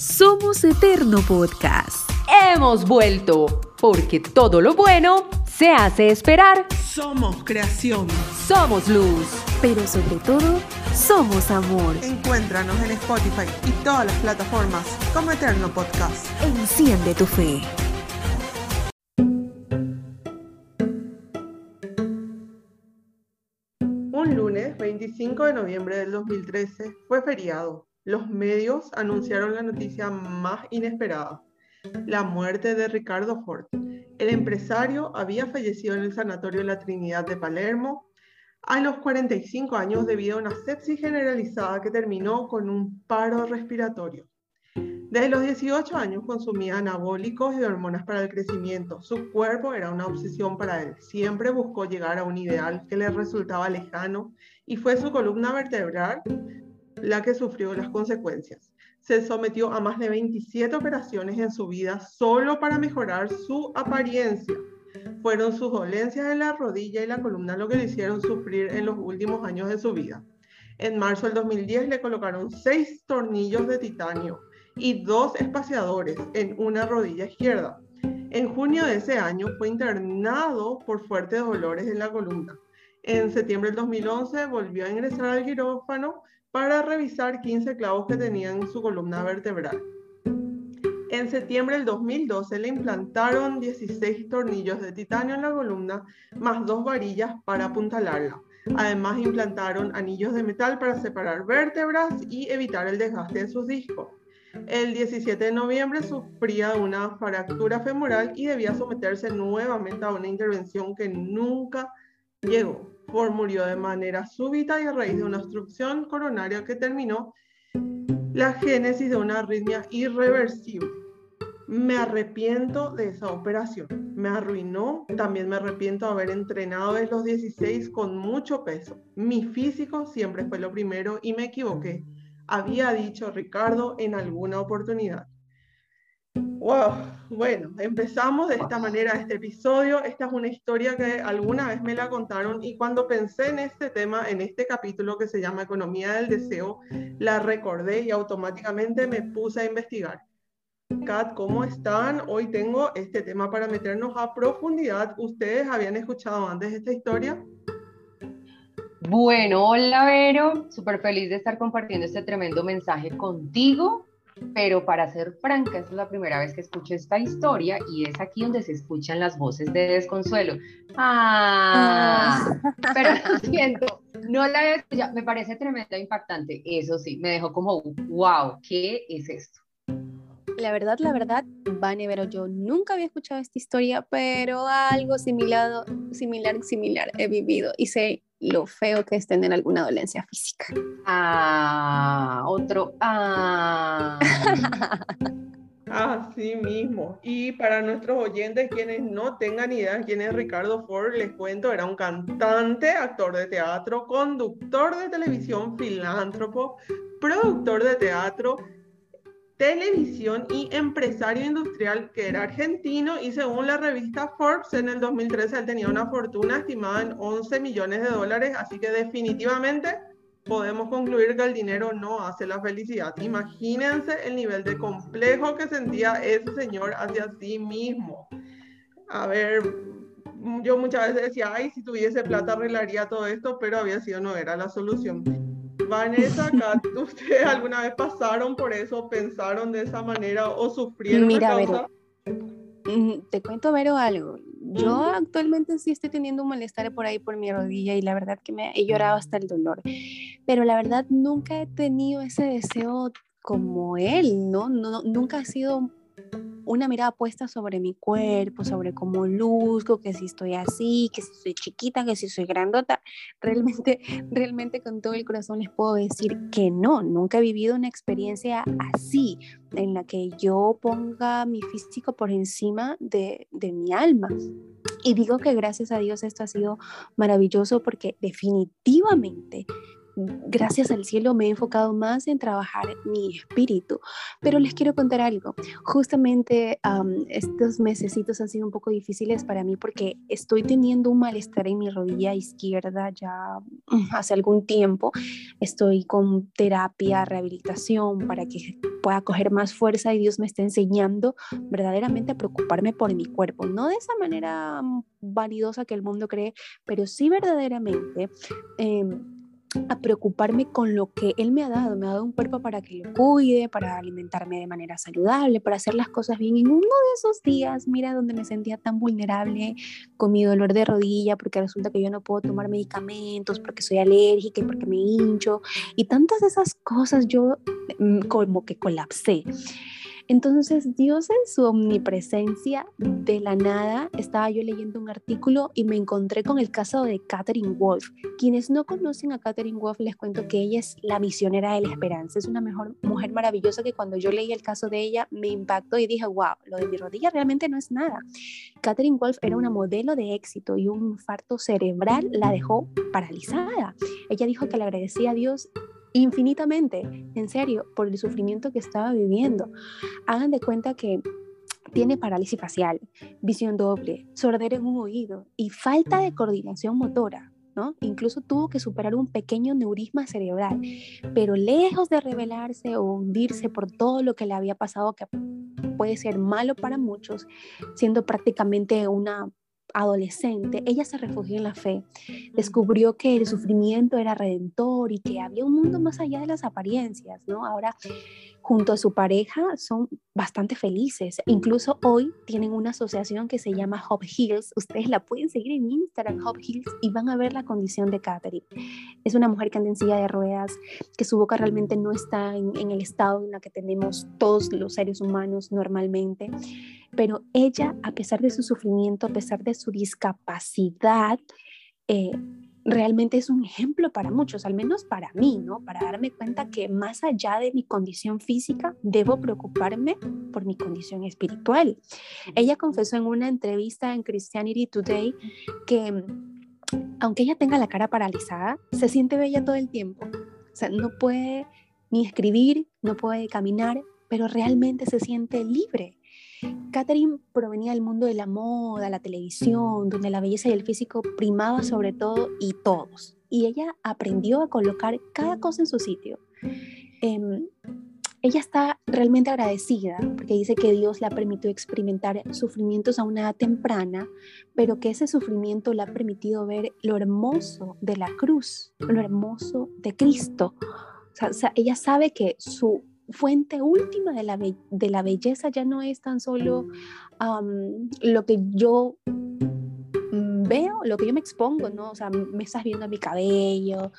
Somos Eterno Podcast. Hemos vuelto, porque todo lo bueno se hace esperar. Somos creación. Somos luz. Pero sobre todo, somos amor. Encuéntranos en Spotify y todas las plataformas como Eterno Podcast. Enciende tu fe. Un lunes 25 de noviembre del 2013 fue feriado los medios anunciaron la noticia más inesperada, la muerte de Ricardo Ford. El empresario había fallecido en el Sanatorio La Trinidad de Palermo a los 45 años debido a una sepsis generalizada que terminó con un paro respiratorio. Desde los 18 años consumía anabólicos y hormonas para el crecimiento. Su cuerpo era una obsesión para él. Siempre buscó llegar a un ideal que le resultaba lejano y fue su columna vertebral la que sufrió las consecuencias. Se sometió a más de 27 operaciones en su vida solo para mejorar su apariencia. Fueron sus dolencias en la rodilla y la columna lo que le hicieron sufrir en los últimos años de su vida. En marzo del 2010 le colocaron seis tornillos de titanio y dos espaciadores en una rodilla izquierda. En junio de ese año fue internado por fuertes dolores en la columna. En septiembre del 2011 volvió a ingresar al quirófano para revisar 15 clavos que tenía en su columna vertebral. En septiembre del 2012 le implantaron 16 tornillos de titanio en la columna, más dos varillas para apuntalarla. Además implantaron anillos de metal para separar vértebras y evitar el desgaste de sus discos. El 17 de noviembre sufría una fractura femoral y debía someterse nuevamente a una intervención que nunca llegó. Ford murió de manera súbita y a raíz de una obstrucción coronaria que terminó la génesis de una arritmia irreversible. Me arrepiento de esa operación. Me arruinó. También me arrepiento de haber entrenado desde los 16 con mucho peso. Mi físico siempre fue lo primero y me equivoqué. Había dicho Ricardo en alguna oportunidad. Wow, bueno, empezamos de esta manera este episodio. Esta es una historia que alguna vez me la contaron y cuando pensé en este tema, en este capítulo que se llama Economía del Deseo, la recordé y automáticamente me puse a investigar. Kat, ¿cómo están? Hoy tengo este tema para meternos a profundidad. ¿Ustedes habían escuchado antes esta historia? Bueno, hola Vero, súper feliz de estar compartiendo este tremendo mensaje contigo pero para ser franca, es la primera vez que escucho esta historia y es aquí donde se escuchan las voces de desconsuelo. Ah, pero lo siento, no la había escuchado, me parece tremenda impactante, eso sí, me dejó como, wow, ¿qué es esto? La verdad, la verdad, Vane, pero yo nunca había escuchado esta historia, pero algo similar, similar, similar he vivido y sé lo feo que es tener alguna dolencia física. Ah, otro. Ah. Así mismo. Y para nuestros oyentes, quienes no tengan idea quién es Ricardo Ford, les cuento, era un cantante, actor de teatro, conductor de televisión, filántropo, productor de teatro, televisión y empresario industrial que era argentino y según la revista Forbes en el 2013 él tenía una fortuna estimada en 11 millones de dólares, así que definitivamente podemos concluir que el dinero no hace la felicidad. Imagínense el nivel de complejo que sentía ese señor hacia sí mismo. A ver, yo muchas veces decía, ay, si tuviese plata arreglaría todo esto, pero había sido no era la solución. Vanessa, ¿ustedes alguna vez pasaron por eso, pensaron de esa manera o sufrieron? Mira, Vero, mm, te cuento, Vero, algo. Yo actualmente sí estoy teniendo un malestar por ahí por mi rodilla y la verdad que me he llorado hasta el dolor. Pero la verdad nunca he tenido ese deseo como él, ¿no? no nunca ha sido una mirada puesta sobre mi cuerpo, sobre cómo luzco, que si estoy así, que si soy chiquita, que si soy grandota. Realmente, realmente con todo el corazón les puedo decir que no, nunca he vivido una experiencia así, en la que yo ponga mi físico por encima de, de mi alma. Y digo que gracias a Dios esto ha sido maravilloso porque definitivamente gracias al cielo me he enfocado más en trabajar mi espíritu. Pero les quiero contar algo. Justamente estos mesecitos han sido un poco difíciles para mí porque estoy teniendo un malestar en mi rodilla izquierda ya mm, hace algún tiempo. Estoy con terapia, rehabilitación para que pueda coger más fuerza y Dios me está enseñando verdaderamente a preocuparme por mi cuerpo. No de esa manera mm, validosa que el mundo cree, pero sí verdaderamente. Eh, a preocuparme con lo que Él me ha dado. Me ha dado un cuerpo para que lo cuide, para alimentarme de manera saludable, para hacer las cosas bien. En uno de esos días, mira, donde me sentía tan vulnerable con mi dolor de rodilla, porque resulta que yo no puedo tomar medicamentos, porque soy alérgica y porque me hincho, y tantas de esas cosas, yo mm, como que colapsé. Entonces Dios en su omnipresencia de la nada, estaba yo leyendo un artículo y me encontré con el caso de Catherine Wolf. Quienes no conocen a Catherine Wolf les cuento que ella es la misionera de la esperanza. Es una mejor, mujer maravillosa que cuando yo leí el caso de ella me impactó y dije, wow, lo de mi rodilla realmente no es nada. Catherine Wolf era una modelo de éxito y un infarto cerebral la dejó paralizada. Ella dijo que le agradecía a Dios infinitamente, en serio, por el sufrimiento que estaba viviendo. Hagan de cuenta que tiene parálisis facial, visión doble, sordera en un oído y falta de coordinación motora. ¿no? Incluso tuvo que superar un pequeño neurisma cerebral, pero lejos de rebelarse o hundirse por todo lo que le había pasado, que puede ser malo para muchos, siendo prácticamente una adolescente, ella se refugió en la fe, descubrió que el sufrimiento era redentor y que había un mundo más allá de las apariencias, ¿no? Ahora, junto a su pareja, son bastante felices. Incluso hoy tienen una asociación que se llama Hope Hills. Ustedes la pueden seguir en Instagram, Hope Hills, y van a ver la condición de Catherine. Es una mujer que anda en silla de ruedas, que su boca realmente no está en, en el estado en el que tenemos todos los seres humanos normalmente pero ella, a pesar de su sufrimiento, a pesar de su discapacidad, eh, realmente es un ejemplo para muchos, al menos para mí, ¿no? Para darme cuenta que más allá de mi condición física, debo preocuparme por mi condición espiritual. Ella confesó en una entrevista en Christianity Today que aunque ella tenga la cara paralizada, se siente bella todo el tiempo. O sea, no puede ni escribir, no puede caminar, pero realmente se siente libre. Catherine provenía del mundo de la moda, la televisión, donde la belleza y el físico primaba sobre todo y todos. Y ella aprendió a colocar cada cosa en su sitio. Em, ella está realmente agradecida porque dice que Dios la permitió experimentar sufrimientos a una edad temprana, pero que ese sufrimiento le ha permitido ver lo hermoso de la cruz, lo hermoso de Cristo. o sea ella sabe que su fuente última de la, de la belleza ya no es tan solo lo que yo mm, veo, lo que yo me expongo, ¿no? O sea, me estás viendo mi cabello,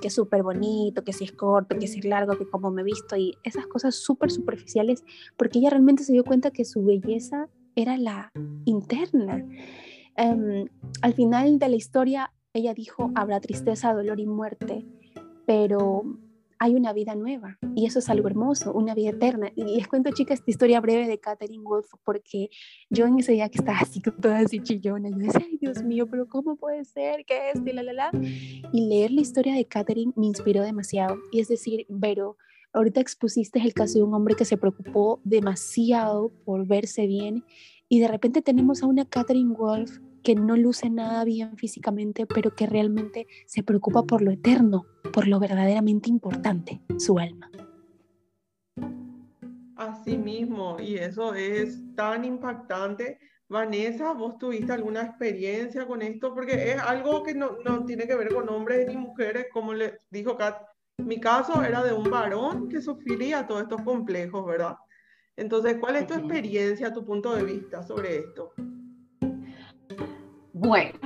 que es súper bonito, que si es corto, que si es largo, que como me he visto, y esas cosas súper superficiales, porque ella realmente se dio cuenta que su belleza era la interna. Em, al final de la historia, ella dijo, habrá tristeza, dolor y muerte, pero hay una vida nueva y eso es algo hermoso, una vida eterna. Y les cuento, chicas, esta historia breve de Catherine Wolf porque yo en ese día que estaba así, toda así chillona, yo decía, ay Dios mío, pero ¿cómo puede ser que es? Y, la, la, la. y leer la historia de Catherine me inspiró demasiado. Y es decir, Vero, ahorita expusiste el caso de un hombre que se preocupó demasiado por verse bien y de repente tenemos a una Catherine Wolf que no luce nada bien físicamente, pero que realmente se preocupa por lo eterno, por lo verdaderamente importante, su alma. Así mismo, y eso es tan impactante. Vanessa, ¿vos tuviste alguna experiencia con esto? Porque es algo que no, no tiene que ver con hombres ni mujeres, como le dijo Kat. Mi caso era de un varón que sufría todos estos complejos, ¿verdad? Entonces, ¿cuál es tu experiencia, tu punto de vista sobre esto? Bueno,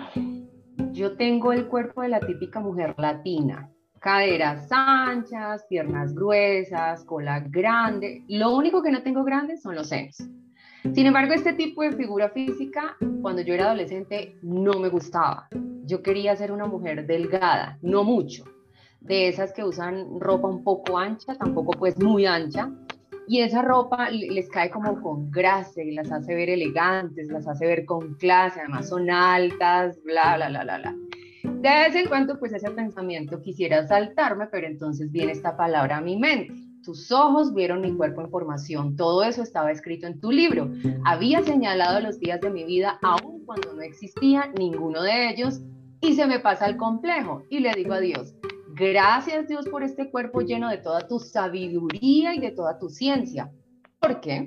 yo tengo el cuerpo de la típica mujer latina. Caderas anchas, piernas gruesas, cola grande. Lo único que no tengo grande son los senos. Sin embargo, este tipo de figura física, cuando yo era adolescente, no me gustaba. Yo quería ser una mujer delgada, no mucho. De esas que usan ropa un poco ancha, tampoco pues muy ancha, y esa ropa les cae como con grasa y las hace ver elegantes, las hace ver con clase, además son altas, bla, bla, bla, bla, bla. De vez en cuando, pues ese pensamiento quisiera saltarme, pero entonces viene esta palabra a mi mente. Tus ojos vieron mi cuerpo en formación. Todo eso estaba escrito en tu libro. Había señalado los días de mi vida, aun cuando no existía ninguno de ellos, y se me pasa el complejo. Y le digo a Dios, gracias Dios por este cuerpo lleno de toda tu sabiduría y de toda tu ciencia. ¿Por qué?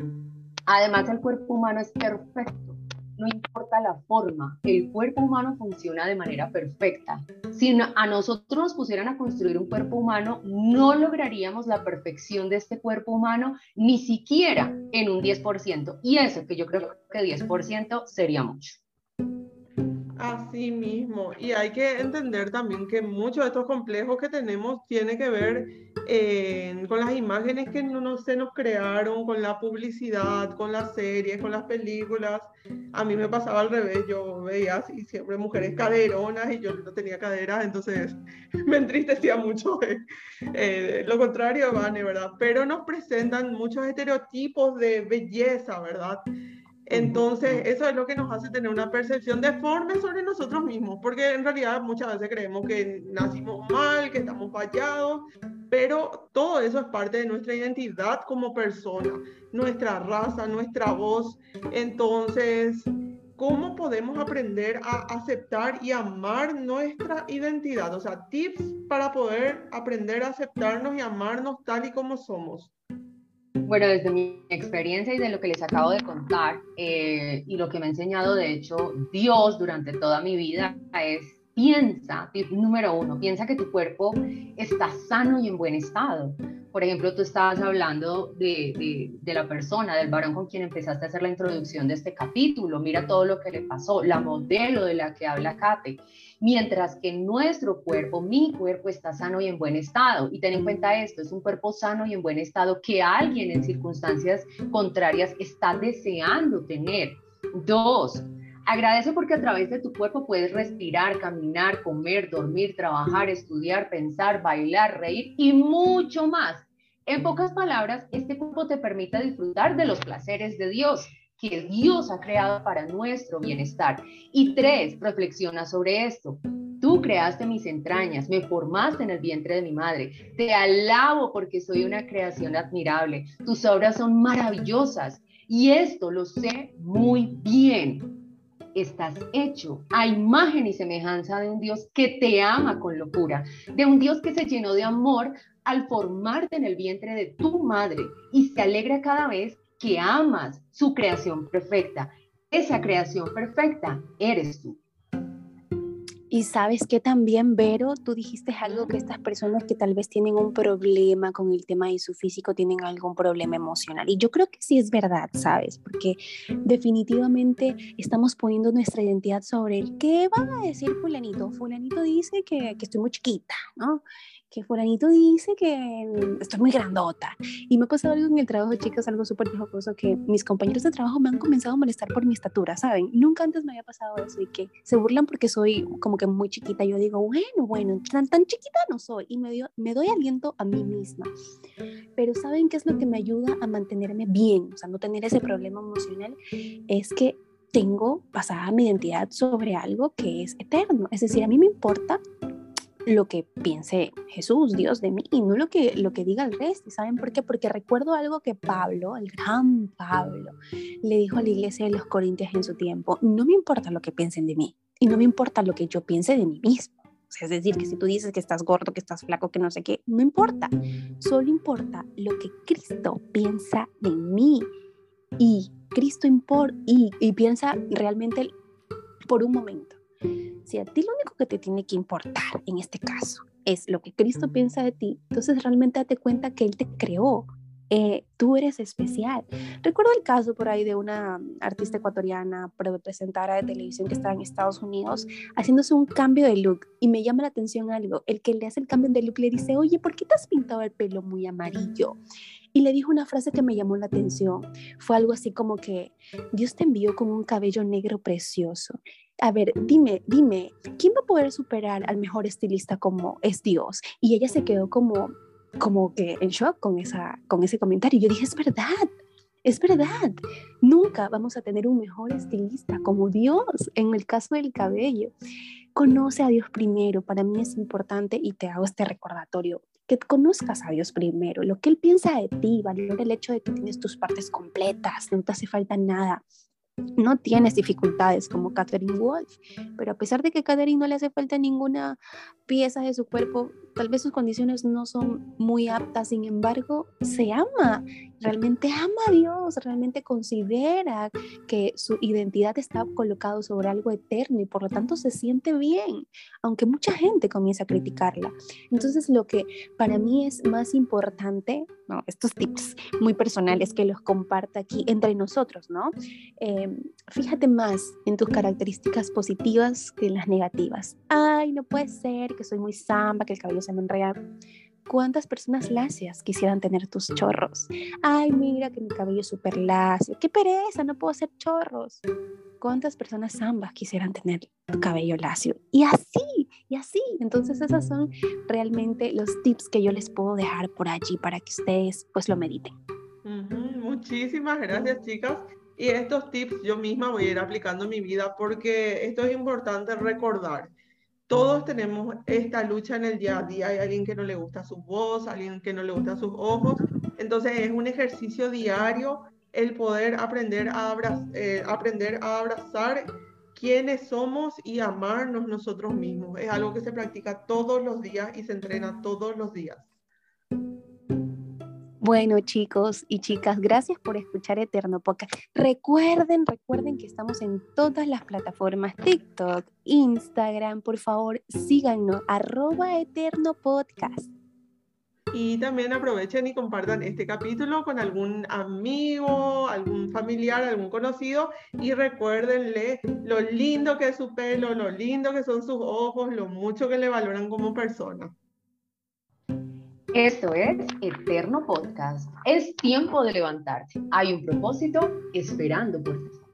Además, el cuerpo humano es perfecto. No importa la forma, el cuerpo humano funciona de manera perfecta. Si a nosotros nos pusieran a construir un cuerpo humano, no lograríamos la perfección de este cuerpo humano ni siquiera en un 10%. Y eso que yo creo que 10% sería mucho. Así mismo, y hay que entender también que muchos de estos complejos que tenemos tiene que ver eh, con las imágenes que no, se nos crearon, con la publicidad, con las series, con las películas. A mí me pasaba al revés, yo veía así siempre mujeres caderonas y yo no tenía caderas, entonces me entristecía mucho. Eh, lo contrario, Vane, ¿verdad? Pero nos presentan muchos estereotipos de belleza, ¿verdad? Entonces, eso es lo que nos hace tener una percepción deforme sobre nosotros mismos, porque en realidad muchas veces creemos que nacimos mal, que estamos fallados, pero todo eso es parte de nuestra identidad como persona, nuestra raza, nuestra voz. Entonces, ¿cómo podemos aprender a aceptar y amar nuestra identidad? O sea, tips para poder aprender a aceptarnos y amarnos tal y como somos. Bueno, desde mi experiencia y de lo que les acabo de contar eh, y lo que me ha enseñado, de hecho, Dios durante toda mi vida es piensa, número uno, piensa que tu cuerpo está sano y en buen estado. Por ejemplo, tú estabas hablando de, de, la persona, del varón con quien empezaste a hacer la introducción de este capítulo. Mira todo lo que le pasó, la modelo de la que habla Kate mientras que nuestro cuerpo, mi cuerpo está sano y en buen estado. Y ten en cuenta esto, es un cuerpo sano y en buen estado que alguien en circunstancias contrarias está deseando tener. Dos, agradece porque a través de tu cuerpo puedes respirar, caminar, comer, dormir, trabajar, estudiar, pensar, bailar, reír y mucho más. En pocas palabras, este cuerpo te permite disfrutar de los placeres de Dios que Dios ha creado para nuestro bienestar. Y tres, reflexiona sobre esto. Tú creaste mis entrañas, me formaste en el vientre de mi madre. Te alabo porque soy una creación admirable. Tus obras son maravillosas y esto lo sé muy bien. Estás hecho a imagen y semejanza de un Dios que te ama con locura, de un Dios que se llenó de amor al formarte en el vientre de tu madre y se alegra cada vez que amas su creación perfecta. Esa creación perfecta eres tú. Y sabes que también, Vero, tú dijiste algo que estas personas que tal vez tienen un problema con el tema de su físico tienen algún problema emocional. Y yo creo que sí es verdad, ¿sabes? Porque definitivamente estamos poniendo nuestra identidad sobre el qué va a decir fulanito. Fulanito dice que, que estoy muy chiquita, ¿no? Que fulanito dice que estoy muy grandota. Y me ha pasado algo en el trabajo, chicas, algo súper jocoso, que mis compañeros de trabajo me han comenzado a molestar por mi estatura, ¿saben? Nunca antes me había pasado eso y que se burlan porque soy como que muy chiquita. Yo digo, bueno, bueno, tan, tan chiquita no soy. Y me, dio, me doy aliento a mí misma. Pero ¿saben qué es lo que me ayuda a mantenerme bien? O sea, no tener ese problema emocional. Es que tengo basada mi identidad sobre algo que es eterno. Es decir, a mí me importa lo que piense Jesús, Dios de mí, y no lo que, lo que diga el resto. ¿Saben por qué? Porque recuerdo algo que Pablo, el gran Pablo, le dijo a la iglesia de los Corintios en su tiempo, no me importa lo que piensen de mí, y no me importa lo que yo piense de mí mismo. es decir, que si tú dices que estás gordo, que estás flaco, que no sé qué, no importa. Solo importa lo que Cristo piensa de mí. Y Cristo importa y, y piensa realmente por un momento si a ti lo único que te tiene que importar en este caso es lo que Cristo piensa de ti, entonces realmente date cuenta que Él te creó. Eh, tú eres especial. Recuerdo el caso por ahí de una artista ecuatoriana, presentadora de televisión que estaba en Estados Unidos, haciéndose un cambio de look. Y me llama la atención algo. El que le hace el cambio de look le dice, oye, ¿por qué te has pintado el pelo muy amarillo? Y le dijo una frase que me llamó la atención. Fue algo así como que Dios te envió con un cabello negro precioso a ver, dime, dime, ¿quién va a poder superar al mejor estilista como es Dios? Y ella se quedó como, como que en shock con, esa, con ese comentario. Yo dije, es verdad, es verdad. Nunca vamos a tener un mejor estilista como Dios en el caso del cabello. Conoce a Dios primero, para mí es importante y te hago este recordatorio que conozcas a Dios primero, lo que Él piensa de ti, valora el hecho de que tienes tus partes completas, no te hace falta nada, no tienes dificultades como Catherine Wolf, pero a pesar de que Catherine no le hace falta ninguna pieza de su cuerpo, tal vez sus condiciones no son muy aptas, sin embargo, se ama, realmente ama a Dios, realmente considera que su identidad está colocada sobre algo eterno y por lo tanto se siente bien, aunque mucha gente comienza a criticarla. Entonces, lo que para mí es más importante, estos tips muy personales que los comparta aquí entre nosotros, ¿no? Eh, fíjate más en tus características positivas que en las negativas. Ay, no puede ser que soy muy samba, que el cabello se me enreda. ¿Cuántas personas lacias quisieran tener tus chorros? Ay, mira que mi cabello es súper lacio. ¡Qué pereza! No puedo hacer chorros. ¿Cuántas personas zambas quisieran tener tu cabello lacio? Y así, y así. Entonces, esos son realmente los tips que yo les puedo dejar por allí para que ustedes pues lo mediten. Muchísimas gracias, chicas. Y estos tips yo misma voy a ir aplicando en mi vida porque esto es importante recordar. Todos tenemos esta lucha en el día a día. Hay alguien que no le gusta su voz, alguien que no le gusta sus ojos. Entonces es un ejercicio diario el poder aprender a, eh, aprender a abrazar quiénes somos y amarnos nosotros mismos. Es algo que se practica todos los días y se entrena todos los días. Bueno, chicos y chicas, gracias por escuchar Eterno Podcast. Recuerden, recuerden que estamos en todas las plataformas, TikTok, Instagram, por favor, síganos, arroba Eterno Podcast. Y también aprovechen y compartan este capítulo con algún amigo, algún familiar, algún conocido y recuérdenle lo lindo que es su pelo, lo lindo que son sus ojos, lo mucho que le valoran como persona. Esto es Eterno Podcast. Es tiempo de levantarse. Hay un propósito esperando por ti.